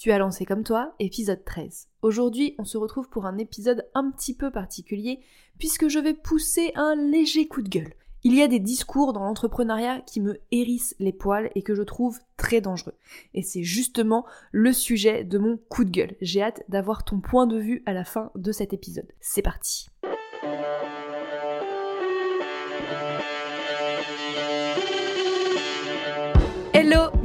Tu as lancé comme toi, épisode 13. Aujourd'hui, on se retrouve pour un épisode un petit peu particulier puisque je vais pousser un léger coup de gueule. Il y a des discours dans l'entrepreneuriat qui me hérissent les poils et que je trouve très dangereux. Et c'est justement le sujet de mon coup de gueule. J'ai hâte d'avoir ton point de vue à la fin de cet épisode. C'est parti.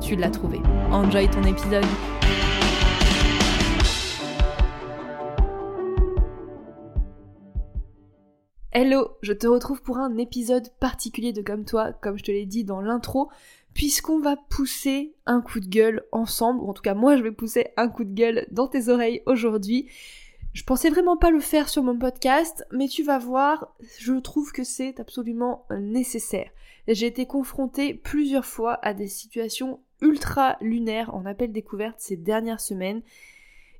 tu l'as trouvé. Enjoy ton épisode. Hello, je te retrouve pour un épisode particulier de Comme toi, comme je te l'ai dit dans l'intro, puisqu'on va pousser un coup de gueule ensemble, ou en tout cas moi je vais pousser un coup de gueule dans tes oreilles aujourd'hui. Je pensais vraiment pas le faire sur mon podcast, mais tu vas voir, je trouve que c'est absolument nécessaire. J'ai été confrontée plusieurs fois à des situations ultra lunaires en appel découverte ces dernières semaines,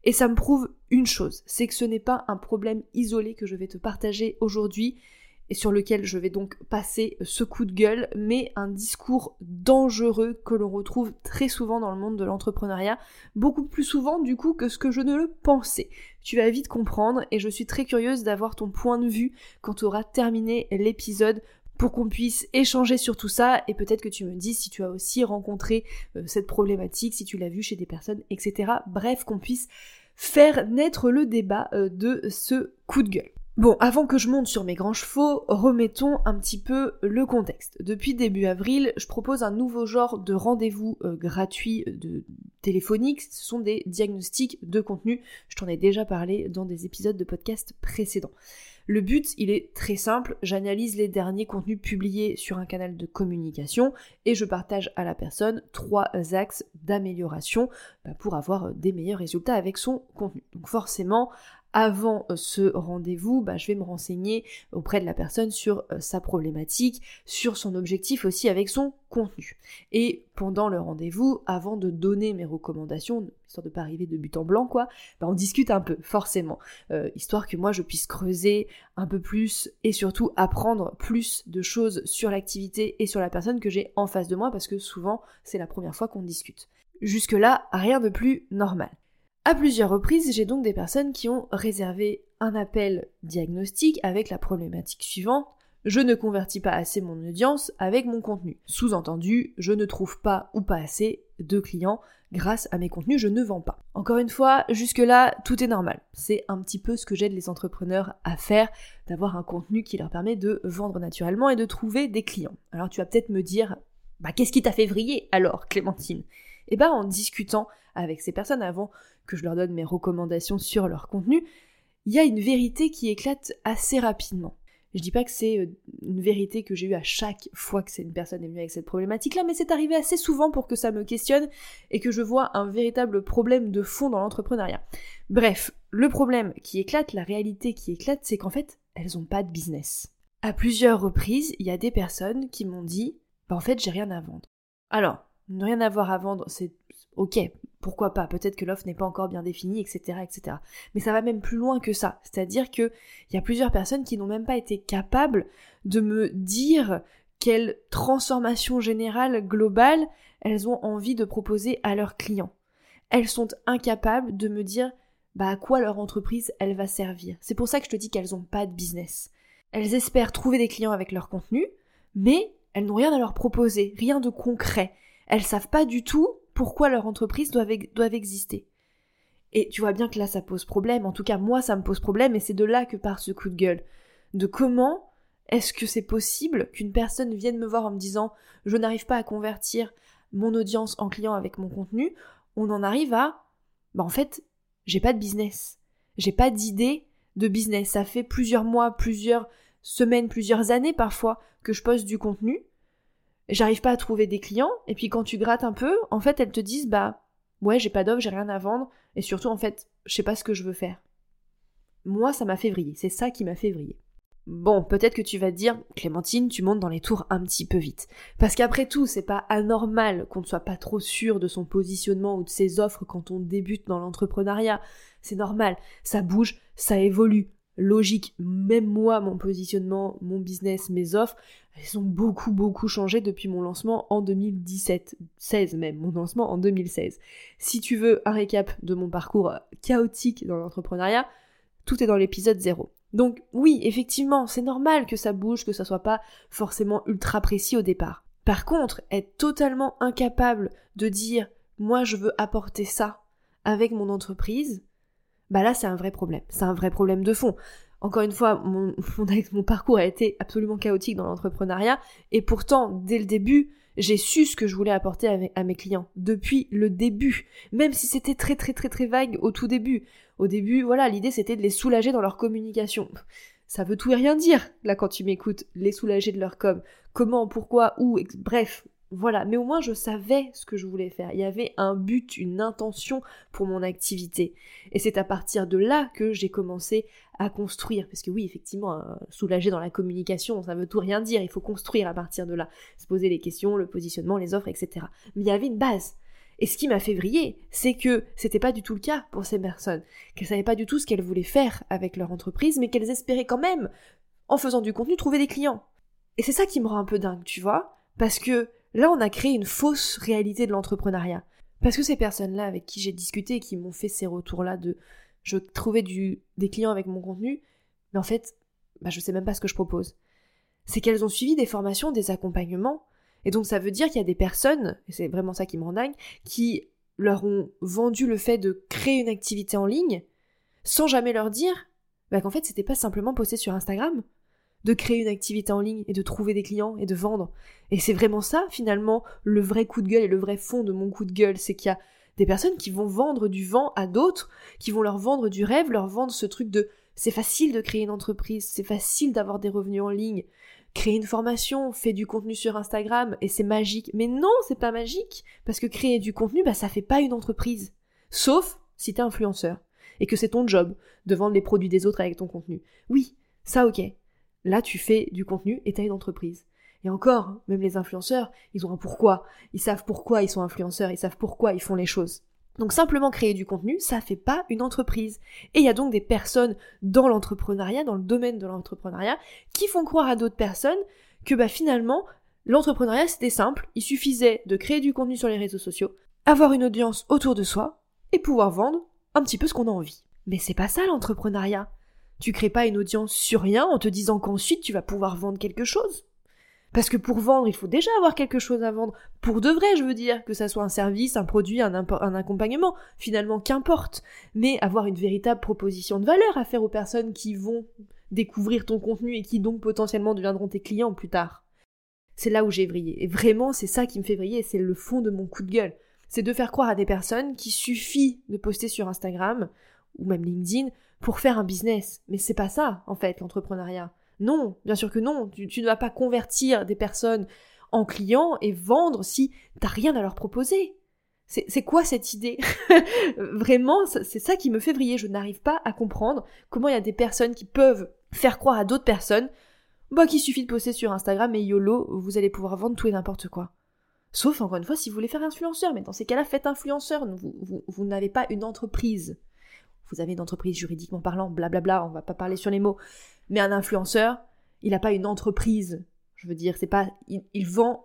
et ça me prouve une chose, c'est que ce n'est pas un problème isolé que je vais te partager aujourd'hui et sur lequel je vais donc passer ce coup de gueule, mais un discours dangereux que l'on retrouve très souvent dans le monde de l'entrepreneuriat, beaucoup plus souvent du coup que ce que je ne le pensais. Tu vas vite comprendre et je suis très curieuse d'avoir ton point de vue quand tu auras terminé l'épisode pour qu'on puisse échanger sur tout ça et peut-être que tu me dis si tu as aussi rencontré euh, cette problématique, si tu l'as vu chez des personnes, etc. Bref, qu'on puisse faire naître le débat euh, de ce coup de gueule. Bon, avant que je monte sur mes grands chevaux, remettons un petit peu le contexte. Depuis début avril, je propose un nouveau genre de rendez-vous euh, gratuit de téléphonique. Ce sont des diagnostics de contenu. Je t'en ai déjà parlé dans des épisodes de podcast précédents. Le but, il est très simple, j'analyse les derniers contenus publiés sur un canal de communication et je partage à la personne trois axes d'amélioration bah, pour avoir des meilleurs résultats avec son contenu. Donc forcément, avant euh, ce rendez-vous, bah, je vais me renseigner auprès de la personne sur euh, sa problématique, sur son objectif aussi avec son contenu. Et pendant le rendez-vous, avant de donner mes recommandations, histoire de pas arriver de but en blanc quoi, bah, on discute un peu forcément, euh, histoire que moi je puisse creuser un peu plus et surtout apprendre plus de choses sur l'activité et sur la personne que j'ai en face de moi parce que souvent c'est la première fois qu'on discute. Jusque là, rien de plus normal. À plusieurs reprises, j'ai donc des personnes qui ont réservé un appel diagnostic avec la problématique suivante. Je ne convertis pas assez mon audience avec mon contenu. Sous-entendu, je ne trouve pas ou pas assez de clients grâce à mes contenus, je ne vends pas. Encore une fois, jusque-là, tout est normal. C'est un petit peu ce que j'aide les entrepreneurs à faire, d'avoir un contenu qui leur permet de vendre naturellement et de trouver des clients. Alors tu vas peut-être me dire, bah qu'est-ce qui t'a fait vriller alors, Clémentine? Et bah en discutant avec ces personnes avant que je leur donne mes recommandations sur leur contenu, il y a une vérité qui éclate assez rapidement. Je dis pas que c'est euh, une vérité que j'ai eue à chaque fois que une personne est venue avec cette problématique-là, mais c'est arrivé assez souvent pour que ça me questionne et que je vois un véritable problème de fond dans l'entrepreneuriat. Bref, le problème qui éclate, la réalité qui éclate, c'est qu'en fait, elles ont pas de business. À plusieurs reprises, il y a des personnes qui m'ont dit, bah en fait, j'ai rien à vendre. Alors, ne rien avoir à vendre, c'est ok, pourquoi pas, peut-être que l'offre n'est pas encore bien définie, etc., etc. Mais ça va même plus loin que ça, c'est-à-dire qu'il y a plusieurs personnes qui n'ont même pas été capables de me dire quelle transformation générale, globale, elles ont envie de proposer à leurs clients. Elles sont incapables de me dire bah, à quoi leur entreprise elle va servir. C'est pour ça que je te dis qu'elles n'ont pas de business. Elles espèrent trouver des clients avec leur contenu, mais elles n'ont rien à leur proposer, rien de concret. Elles savent pas du tout pourquoi leur entreprise doit, exister. Et tu vois bien que là ça pose problème, en tout cas moi ça me pose problème et c'est de là que part ce coup de gueule. De comment est-ce que c'est possible qu'une personne vienne me voir en me disant je n'arrive pas à convertir mon audience en client avec mon contenu, on en arrive à bah en fait, j'ai pas de business. J'ai pas d'idée de business. Ça fait plusieurs mois, plusieurs semaines, plusieurs années parfois que je poste du contenu. J'arrive pas à trouver des clients. Et puis quand tu grattes un peu, en fait, elles te disent, bah, ouais, j'ai pas d'offre, j'ai rien à vendre. Et surtout, en fait, je sais pas ce que je veux faire. Moi, ça m'a fait vriller. C'est ça qui m'a fait vriller. Bon, peut-être que tu vas te dire, Clémentine, tu montes dans les tours un petit peu vite. Parce qu'après tout, c'est pas anormal qu'on ne soit pas trop sûr de son positionnement ou de ses offres quand on débute dans l'entrepreneuriat. C'est normal, ça bouge, ça évolue. Logique, même moi, mon positionnement, mon business, mes offres, elles ont beaucoup, beaucoup changé depuis mon lancement en 2017, 16 même, mon lancement en 2016. Si tu veux un récap de mon parcours chaotique dans l'entrepreneuriat, tout est dans l'épisode 0. Donc oui, effectivement, c'est normal que ça bouge, que ça soit pas forcément ultra précis au départ. Par contre, être totalement incapable de dire moi je veux apporter ça avec mon entreprise, bah là c'est un vrai problème. C'est un vrai problème de fond. Encore une fois, mon, parcours a été absolument chaotique dans l'entrepreneuriat et pourtant, dès le début, j'ai su ce que je voulais apporter à mes, à mes, clients depuis le début, même si c'était très très très très vague au tout début. Au début, voilà, l'idée c'était de les soulager dans leur communication. Ça veut tout et rien dire, là, quand tu m'écoutes, les soulager de leur com. Comment, pourquoi, où, bref, voilà. Mais au moins, je savais ce que je voulais faire. Il y avait un but, une intention pour mon activité. Et c'est à partir de là que j'ai commencé à construire. Parce que oui, effectivement, soulager dans la communication, ça veut tout rien dire. Il faut construire à partir de là. Se poser les questions, le positionnement, les offres, etc. Mais il y avait une base. Et ce qui m'a fait vriller, c'est que c'était pas du tout le cas pour ces personnes, qu'elles savaient pas du tout ce qu'elles voulaient faire avec leur entreprise, mais qu'elles espéraient quand même, en faisant du contenu, trouver des clients. Et c'est ça qui me rend un peu dingue, tu vois, parce que là, on a créé une fausse réalité de l'entrepreneuriat. Parce que ces personnes-là avec qui j'ai discuté, qui m'ont fait ces retours-là de je trouvais des clients avec mon contenu, mais en fait, bah, je sais même pas ce que je propose. C'est qu'elles ont suivi des formations, des accompagnements, et donc ça veut dire qu'il y a des personnes, et c'est vraiment ça qui me rend dingue, qui leur ont vendu le fait de créer une activité en ligne sans jamais leur dire bah, qu'en fait c'était pas simplement poster sur Instagram, de créer une activité en ligne et de trouver des clients et de vendre. Et c'est vraiment ça finalement le vrai coup de gueule et le vrai fond de mon coup de gueule, c'est qu'il y a des personnes qui vont vendre du vent à d'autres, qui vont leur vendre du rêve, leur vendre ce truc de c'est facile de créer une entreprise, c'est facile d'avoir des revenus en ligne, créer une formation, fait du contenu sur Instagram et c'est magique. Mais non, c'est pas magique parce que créer du contenu, bah ça fait pas une entreprise. Sauf si t'es influenceur et que c'est ton job de vendre les produits des autres avec ton contenu. Oui, ça ok. Là, tu fais du contenu et t'as une entreprise. Et encore, hein, même les influenceurs, ils ont un pourquoi. Ils savent pourquoi ils sont influenceurs, ils savent pourquoi ils font les choses. Donc simplement créer du contenu, ça fait pas une entreprise. Et il y a donc des personnes dans l'entrepreneuriat, dans le domaine de l'entrepreneuriat, qui font croire à d'autres personnes que bah finalement, l'entrepreneuriat c'était simple, il suffisait de créer du contenu sur les réseaux sociaux, avoir une audience autour de soi, et pouvoir vendre un petit peu ce qu'on a envie. Mais c'est pas ça l'entrepreneuriat. Tu crées pas une audience sur rien en te disant qu'ensuite tu vas pouvoir vendre quelque chose. Parce que pour vendre, il faut déjà avoir quelque chose à vendre. Pour de vrai, je veux dire, que ça soit un service, un produit, un, accompagnement, finalement, qu'importe. Mais avoir une véritable proposition de valeur à faire aux personnes qui vont découvrir ton contenu et qui donc potentiellement deviendront tes clients plus tard. C'est là où j'ai brillé. Et vraiment, c'est ça qui me fait briller, c'est le fond de mon coup de gueule. C'est de faire croire à des personnes qu'il suffit de poster sur Instagram ou même LinkedIn pour faire un business. Mais c'est pas ça, en fait, l'entrepreneuriat. Non, bien sûr que non. Tu, ne vas pas convertir des personnes en clients et vendre si t'as rien à leur proposer. C'est quoi cette idée? Vraiment, c'est ça qui me fait briller. Je n'arrive pas à comprendre comment il y a des personnes qui peuvent faire croire à d'autres personnes bah, qu'il suffit de poster sur Instagram et YOLO, vous allez pouvoir vendre tout et n'importe quoi. Sauf, encore une fois, si vous voulez faire influenceur. Mais dans ces cas-là, faites influenceur. Vous, vous n'avez pas une entreprise. Vous avez une entreprise juridiquement parlant, blablabla, on va pas parler sur les mots. Mais un influenceur, il n'a pas une entreprise. Je veux dire, c'est pas, il, vend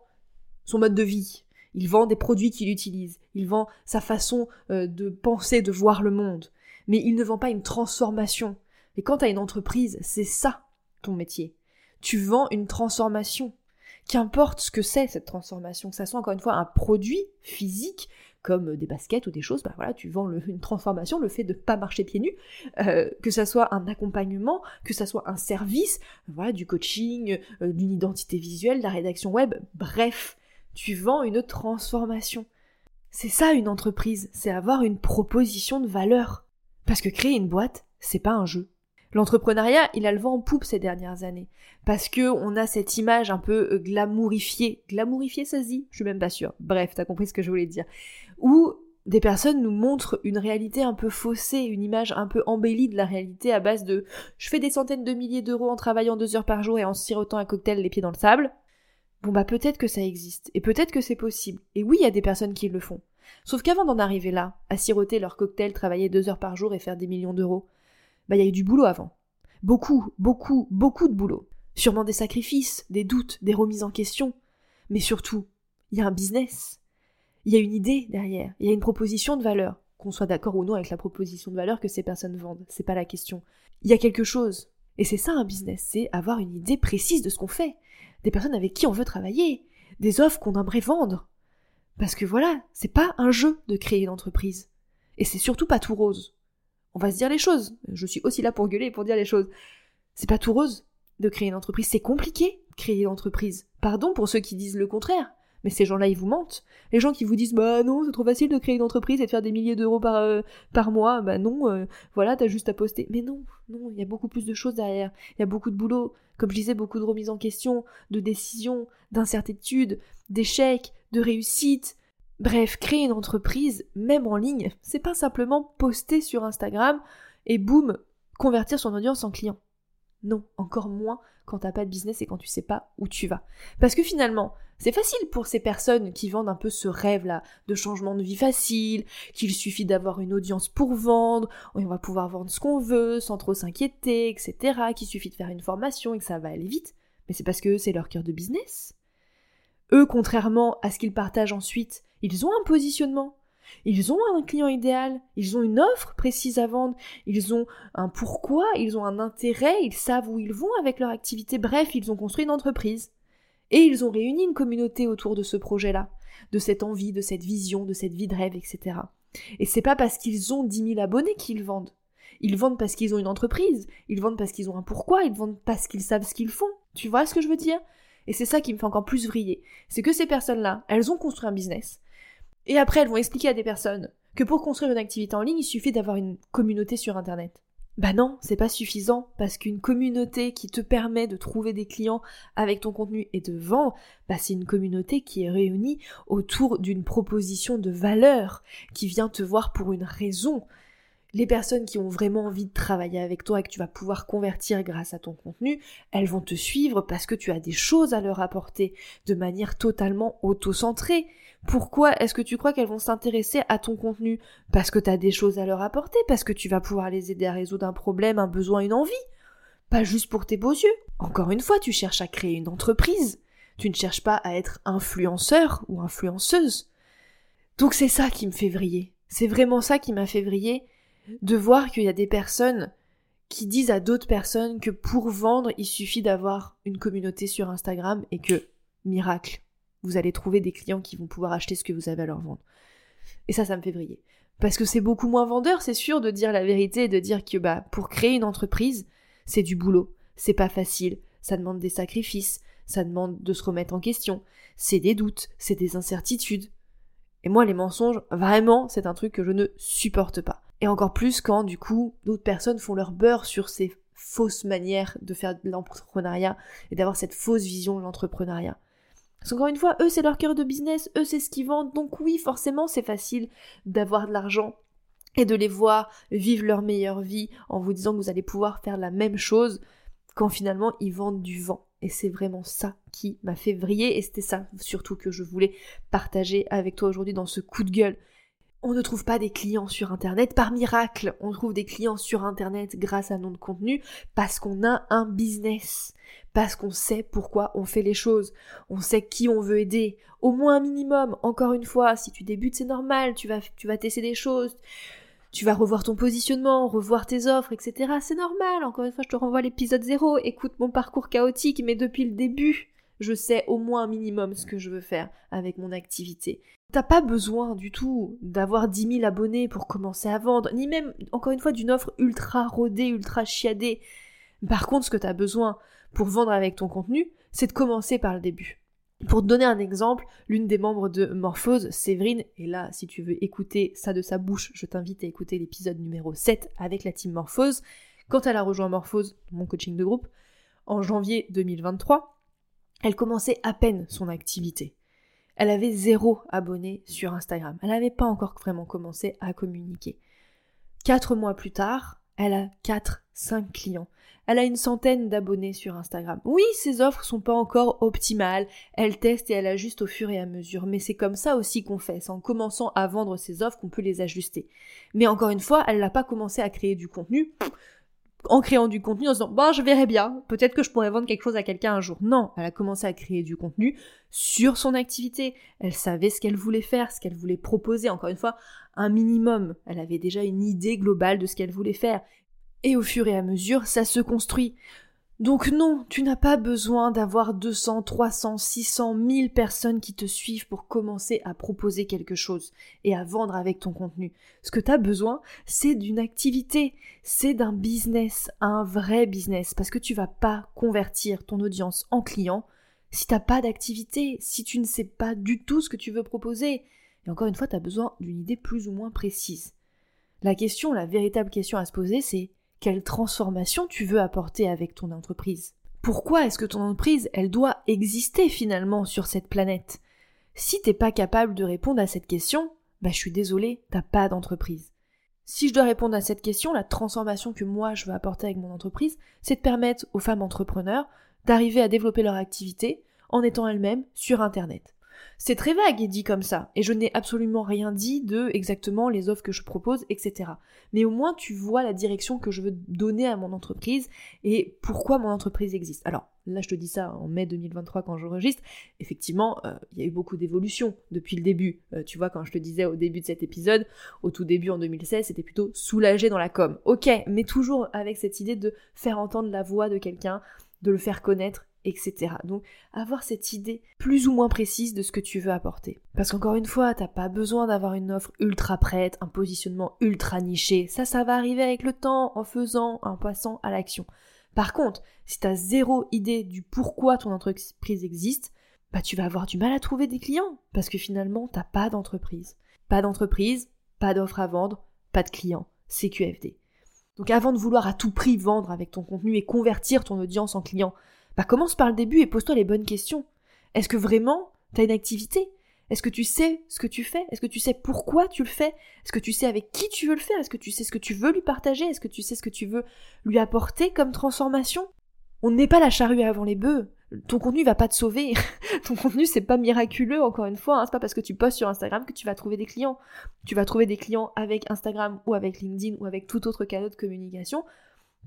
son mode de vie. Il vend des produits qu'il utilise. Il vend sa façon euh, de penser, de voir le monde. Mais il ne vend pas une transformation. Et quand tu as une entreprise, c'est ça ton métier. Tu vends une transformation. Qu'importe ce que c'est cette transformation, que ça soit encore une fois un produit physique comme des baskets ou des choses, bah voilà, tu vends une transformation, le fait de pas marcher pieds nus, euh, que ça soit un accompagnement, que ça soit un service, voilà, du coaching, euh, d'une identité visuelle, de la rédaction web, bref, tu vends une transformation. C'est ça une entreprise, c'est avoir une proposition de valeur. Parce que créer une boîte, c'est pas un jeu. L'entrepreneuriat, il a le vent en poupe ces dernières années. Parce que on a cette image un peu euh, glamourifiée. Glamourifiée, ça se dit? Je suis même pas sûre. Bref, t'as compris ce que je voulais dire. Où des personnes nous montrent une réalité un peu faussée, une image un peu embellie de la réalité à base de je fais des centaines de milliers d'euros en travaillant deux heures par jour et en sirotant un cocktail les pieds dans le sable. Bon bah peut-être que ça existe, et peut-être que c'est possible. Et oui, il y a des personnes qui le font. Sauf qu'avant d'en arriver là, à siroter leur cocktail, travailler deux heures par jour et faire des millions d'euros, bah il y a eu du boulot avant. Beaucoup, beaucoup, beaucoup de boulot. Sûrement des sacrifices, des doutes, des remises en question. Mais surtout, il y a un business. Il y a une idée derrière. Il y a une proposition de valeur. Qu'on soit d'accord ou non avec la proposition de valeur que ces personnes vendent. C'est pas la question. Il y a quelque chose. Et c'est ça un business. C'est avoir une idée précise de ce qu'on fait. Des personnes avec qui on veut travailler. Des offres qu'on aimerait vendre. Parce que voilà, c'est pas un jeu de créer une entreprise. Et c'est surtout pas tout rose. On va se dire les choses. Je suis aussi là pour gueuler et pour dire les choses. C'est pas tout rose de créer une entreprise. C'est compliqué de créer une entreprise. Pardon pour ceux qui disent le contraire. Mais ces gens-là, ils vous mentent. Les gens qui vous disent, bah non, c'est trop facile de créer une entreprise et de faire des milliers d'euros par, euh, par mois, bah non, euh, voilà, t'as juste à poster. Mais non, non, il y a beaucoup plus de choses derrière. Il y a beaucoup de boulot. Comme je disais, beaucoup de remises en question, de décisions, d'incertitudes, d'échecs, de réussites, Bref, créer une entreprise, même en ligne, c'est pas simplement poster sur Instagram et boum, convertir son audience en client. Non, encore moins quand t'as pas de business et quand tu sais pas où tu vas. Parce que finalement, c'est facile pour ces personnes qui vendent un peu ce rêve-là de changement de vie facile, qu'il suffit d'avoir une audience pour vendre, on va pouvoir vendre ce qu'on veut sans trop s'inquiéter, etc., qu'il suffit de faire une formation et que ça va aller vite. Mais c'est parce que c'est leur cœur de business. Eux, contrairement à ce qu'ils partagent ensuite, ils ont un positionnement. Ils ont un client idéal, ils ont une offre précise à vendre, ils ont un pourquoi, ils ont un intérêt, ils savent où ils vont avec leur activité, bref, ils ont construit une entreprise. Et ils ont réuni une communauté autour de ce projet-là, de cette envie, de cette vision, de cette vie de rêve, etc. Et c'est pas parce qu'ils ont 10 000 abonnés qu'ils vendent. Ils vendent parce qu'ils ont une entreprise, ils vendent parce qu'ils ont un pourquoi, ils vendent parce qu'ils savent ce qu'ils font. Tu vois ce que je veux dire? Et c'est ça qui me fait encore plus vriller. C'est que ces personnes-là, elles ont construit un business. Et après, elles vont expliquer à des personnes que pour construire une activité en ligne, il suffit d'avoir une communauté sur Internet. Bah non, c'est pas suffisant, parce qu'une communauté qui te permet de trouver des clients avec ton contenu et de vendre, bah c'est une communauté qui est réunie autour d'une proposition de valeur, qui vient te voir pour une raison les personnes qui ont vraiment envie de travailler avec toi et que tu vas pouvoir convertir grâce à ton contenu, elles vont te suivre parce que tu as des choses à leur apporter de manière totalement auto-centrée. Pourquoi est-ce que tu crois qu'elles vont s'intéresser à ton contenu? Parce que tu as des choses à leur apporter, parce que tu vas pouvoir les aider à résoudre un problème, un besoin, une envie. Pas juste pour tes beaux yeux. Encore une fois, tu cherches à créer une entreprise. Tu ne cherches pas à être influenceur ou influenceuse. Donc c'est ça qui me fait vriller. C'est vraiment ça qui m'a fait vriller de voir qu'il y a des personnes qui disent à d'autres personnes que pour vendre, il suffit d'avoir une communauté sur Instagram et que, miracle, vous allez trouver des clients qui vont pouvoir acheter ce que vous avez à leur vendre. Et ça, ça me fait briller. Parce que c'est beaucoup moins vendeur, c'est sûr, de dire la vérité et de dire que, bah, pour créer une entreprise, c'est du boulot. C'est pas facile. Ça demande des sacrifices. Ça demande de se remettre en question. C'est des doutes. C'est des incertitudes. Et moi, les mensonges, vraiment, c'est un truc que je ne supporte pas. Et encore plus quand, du coup, d'autres personnes font leur beurre sur ces fausses manières de faire de l'entrepreneuriat et d'avoir cette fausse vision de l'entrepreneuriat. Parce qu'encore une fois, eux, c'est leur cœur de business, eux, c'est ce qu'ils vendent, donc oui, forcément, c'est facile d'avoir de l'argent et de les voir vivre leur meilleure vie en vous disant que vous allez pouvoir faire la même chose quand finalement ils vendent du vent. Et c'est vraiment ça qui m'a fait vriller et c'était ça surtout que je voulais partager avec toi aujourd'hui dans ce coup de gueule. On ne trouve pas des clients sur Internet par miracle. On trouve des clients sur Internet grâce à notre contenu parce qu'on a un business. Parce qu'on sait pourquoi on fait les choses. On sait qui on veut aider. Au moins un minimum. Encore une fois, si tu débutes, c'est normal. Tu vas, tu vas tester des choses. Tu vas revoir ton positionnement, revoir tes offres, etc. C'est normal. Encore une fois, je te renvoie l'épisode 0. Écoute mon parcours chaotique, mais depuis le début, je sais au moins un minimum ce que je veux faire avec mon activité. T'as pas besoin du tout d'avoir 10 000 abonnés pour commencer à vendre, ni même, encore une fois, d'une offre ultra rodée, ultra chiadée. Par contre, ce que t'as besoin pour vendre avec ton contenu, c'est de commencer par le début. Pour te donner un exemple, l'une des membres de Morphose, Séverine, et là, si tu veux écouter ça de sa bouche, je t'invite à écouter l'épisode numéro 7 avec la team Morphose, Quand elle a rejoint Morphose, mon coaching de groupe, en janvier 2023, elle commençait à peine son activité. Elle avait zéro abonné sur Instagram. Elle n'avait pas encore vraiment commencé à communiquer. Quatre mois plus tard, elle a 4, 5 clients. Elle a une centaine d'abonnés sur Instagram. Oui, ses offres sont pas encore optimales. Elle teste et elle ajuste au fur et à mesure. Mais c'est comme ça aussi qu'on fait. C'est en commençant à vendre ses offres qu'on peut les ajuster. Mais encore une fois, elle n'a pas commencé à créer du contenu en créant du contenu en se disant bon je verrai bien, peut-être que je pourrais vendre quelque chose à quelqu'un un jour. Non, elle a commencé à créer du contenu sur son activité. Elle savait ce qu'elle voulait faire, ce qu'elle voulait proposer. Encore une fois, un minimum. Elle avait déjà une idée globale de ce qu'elle voulait faire. Et au fur et à mesure, ça se construit. Donc non, tu n'as pas besoin d'avoir 200, 300, 600, 1000 personnes qui te suivent pour commencer à proposer quelque chose et à vendre avec ton contenu. Ce que tu as besoin, c'est d'une activité, c'est d'un business, un vrai business, parce que tu vas pas convertir ton audience en client si t'as pas d'activité, si tu ne sais pas du tout ce que tu veux proposer. Et encore une fois, tu as besoin d'une idée plus ou moins précise. La question, la véritable question à se poser, c'est quelle transformation tu veux apporter avec ton entreprise. Pourquoi est-ce que ton entreprise, elle doit exister finalement sur cette planète? Si t'es pas capable de répondre à cette question, bah je suis désolée, t'as pas d'entreprise. Si je dois répondre à cette question, la transformation que moi je veux apporter avec mon entreprise, c'est de permettre aux femmes entrepreneurs d'arriver à développer leur activité en étant elles-mêmes sur Internet. C'est très vague et dit comme ça, et je n'ai absolument rien dit de exactement les offres que je propose, etc. Mais au moins tu vois la direction que je veux donner à mon entreprise et pourquoi mon entreprise existe. Alors là je te dis ça en mai 2023 quand j'enregistre, effectivement euh, il y a eu beaucoup d'évolutions depuis le début. Euh, tu vois quand je te disais au début de cet épisode, au tout début en 2016 c'était plutôt soulagé dans la com. Ok, mais toujours avec cette idée de faire entendre la voix de quelqu'un, de le faire connaître etc. Donc avoir cette idée plus ou moins précise de ce que tu veux apporter. Parce qu'encore une fois, t'as pas besoin d'avoir une offre ultra prête, un positionnement ultra niché. Ça, ça va arriver avec le temps, en faisant, en passant à l'action. Par contre, si t'as zéro idée du pourquoi ton entreprise existe, bah tu vas avoir du mal à trouver des clients. Parce que finalement, t'as pas d'entreprise. Pas d'entreprise, pas d'offre à vendre, pas de clients. C'est QFD. Donc avant de vouloir à tout prix vendre avec ton contenu et convertir ton audience en client, bah commence par le début et pose-toi les bonnes questions. Est-ce que vraiment tu as une activité Est-ce que tu sais ce que tu fais Est-ce que tu sais pourquoi tu le fais Est-ce que tu sais avec qui tu veux le faire Est-ce que tu sais ce que tu veux lui partager Est-ce que tu sais ce que tu veux lui apporter comme transformation On n'est pas la charrue avant les bœufs. Ton contenu va pas te sauver. Ton contenu c'est pas miraculeux encore une fois. Hein. C'est pas parce que tu postes sur Instagram que tu vas trouver des clients. Tu vas trouver des clients avec Instagram ou avec LinkedIn ou avec tout autre canal de communication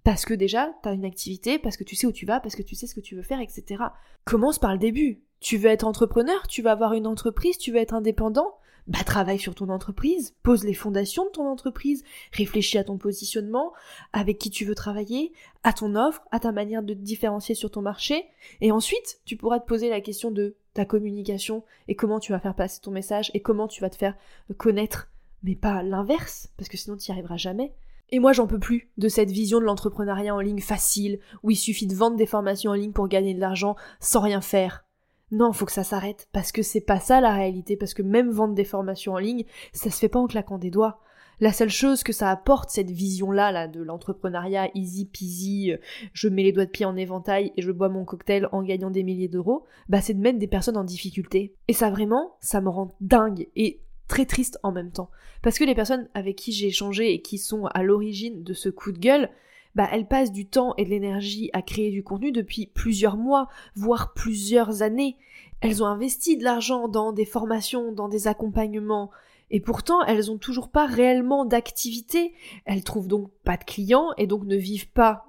parce que déjà, tu as une activité, parce que tu sais où tu vas, parce que tu sais ce que tu veux faire, etc. Commence par le début. Tu veux être entrepreneur, tu veux avoir une entreprise, tu veux être indépendant bah travaille sur ton entreprise, pose les fondations de ton entreprise, réfléchis à ton positionnement, avec qui tu veux travailler, à ton offre, à ta manière de te différencier sur ton marché, et ensuite tu pourras te poser la question de ta communication et comment tu vas faire passer ton message et comment tu vas te faire connaître, mais pas l'inverse, parce que sinon tu n'y arriveras jamais. Et moi, j'en peux plus de cette vision de l'entrepreneuriat en ligne facile, où il suffit de vendre des formations en ligne pour gagner de l'argent sans rien faire. Non, faut que ça s'arrête, parce que c'est pas ça la réalité, parce que même vendre des formations en ligne, ça se fait pas en claquant des doigts. La seule chose que ça apporte, cette vision-là, là, de l'entrepreneuriat easy peasy, euh, je mets les doigts de pied en éventail et je bois mon cocktail en gagnant des milliers d'euros, bah c'est de mettre des personnes en difficulté. Et ça vraiment, ça me rend dingue. Et très triste en même temps. Parce que les personnes avec qui j'ai échangé et qui sont à l'origine de ce coup de gueule, bah elles passent du temps et de l'énergie à créer du contenu depuis plusieurs mois, voire plusieurs années. Elles ont investi de l'argent dans des formations, dans des accompagnements, et pourtant elles ont toujours pas réellement d'activité. Elles trouvent donc pas de clients et donc ne vivent pas,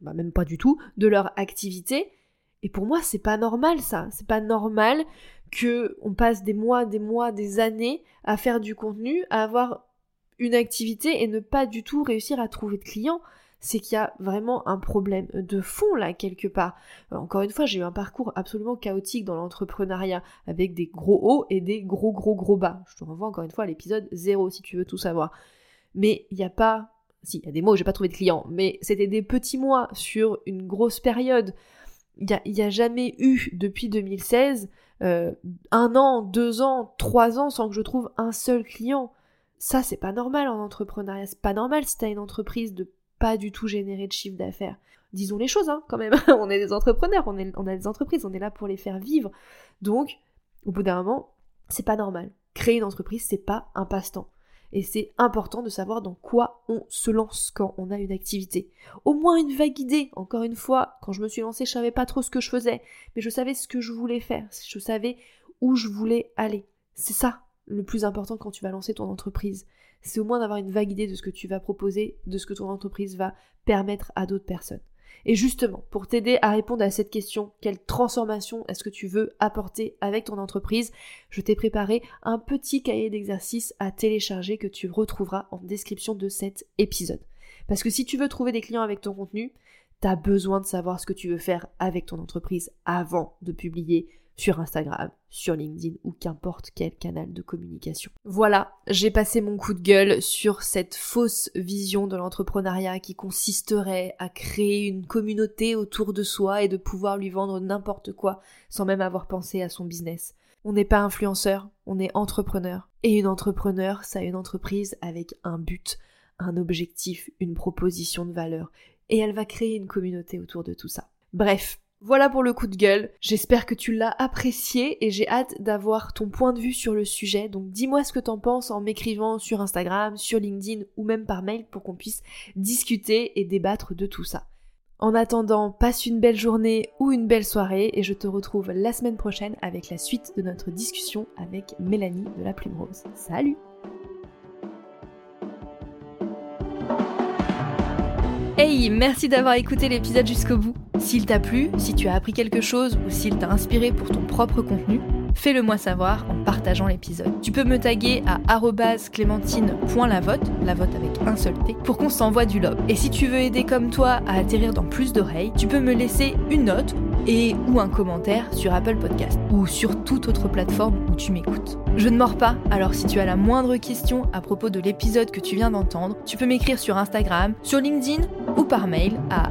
bah même pas du tout, de leur activité. Et pour moi, c'est pas normal ça. C'est pas normal que on passe des mois, des mois, des années à faire du contenu, à avoir une activité et ne pas du tout réussir à trouver de clients. C'est qu'il y a vraiment un problème de fond là quelque part. Euh, encore une fois, j'ai eu un parcours absolument chaotique dans l'entrepreneuriat avec des gros hauts et des gros gros gros bas. Je te renvoie encore une fois à l'épisode 0 si tu veux tout savoir. Mais il n'y a pas si, il y a des mois où j'ai pas trouvé de clients, mais c'était des petits mois sur une grosse période. Il n'y a, jamais eu, depuis 2016, euh, un an, deux ans, trois ans sans que je trouve un seul client. Ça, c'est pas normal en entrepreneuriat. C'est pas normal si t'as une entreprise de pas du tout générer de chiffre d'affaires. Disons les choses, hein, quand même. on est des entrepreneurs, on, on a des entreprises, on est là pour les faire vivre. Donc, au bout d'un moment, c'est pas normal. Créer une entreprise, c'est pas un passe-temps. Et c'est important de savoir dans quoi on se lance quand on a une activité. Au moins une vague idée. Encore une fois, quand je me suis lancée, je savais pas trop ce que je faisais, mais je savais ce que je voulais faire. Je savais où je voulais aller. C'est ça le plus important quand tu vas lancer ton entreprise. C'est au moins d'avoir une vague idée de ce que tu vas proposer, de ce que ton entreprise va permettre à d'autres personnes. Et justement, pour t'aider à répondre à cette question, quelle transformation est-ce que tu veux apporter avec ton entreprise, je t'ai préparé un petit cahier d'exercices à télécharger que tu retrouveras en description de cet épisode. Parce que si tu veux trouver des clients avec ton contenu, tu as besoin de savoir ce que tu veux faire avec ton entreprise avant de publier sur Instagram, sur LinkedIn ou qu'importe quel canal de communication. Voilà, j'ai passé mon coup de gueule sur cette fausse vision de l'entrepreneuriat qui consisterait à créer une communauté autour de soi et de pouvoir lui vendre n'importe quoi sans même avoir pensé à son business. On n'est pas influenceur, on est entrepreneur. Et une entrepreneur, ça a une entreprise avec un but, un objectif, une proposition de valeur. Et elle va créer une communauté autour de tout ça. Bref, voilà pour le coup de gueule. J'espère que tu l'as apprécié et j'ai hâte d'avoir ton point de vue sur le sujet. Donc dis-moi ce que t'en penses en m'écrivant sur Instagram, sur LinkedIn ou même par mail pour qu'on puisse discuter et débattre de tout ça. En attendant, passe une belle journée ou une belle soirée et je te retrouve la semaine prochaine avec la suite de notre discussion avec Mélanie de la Plume Rose. Salut Hey, merci d'avoir écouté l'épisode jusqu'au bout. S'il t'a plu, si tu as appris quelque chose ou s'il t'a inspiré pour ton propre contenu, fais-le moi savoir en partageant l'épisode. Tu peux me taguer à clémentine.lavote, la vote avec un seul T, pour qu'on s'envoie du love. Et si tu veux aider comme toi à atterrir dans plus d'oreilles, tu peux me laisser une note et ou un commentaire sur Apple Podcast ou sur toute autre plateforme où tu m'écoutes. Je ne mords pas, alors si tu as la moindre question à propos de l'épisode que tu viens d'entendre, tu peux m'écrire sur Instagram, sur LinkedIn ou par mail à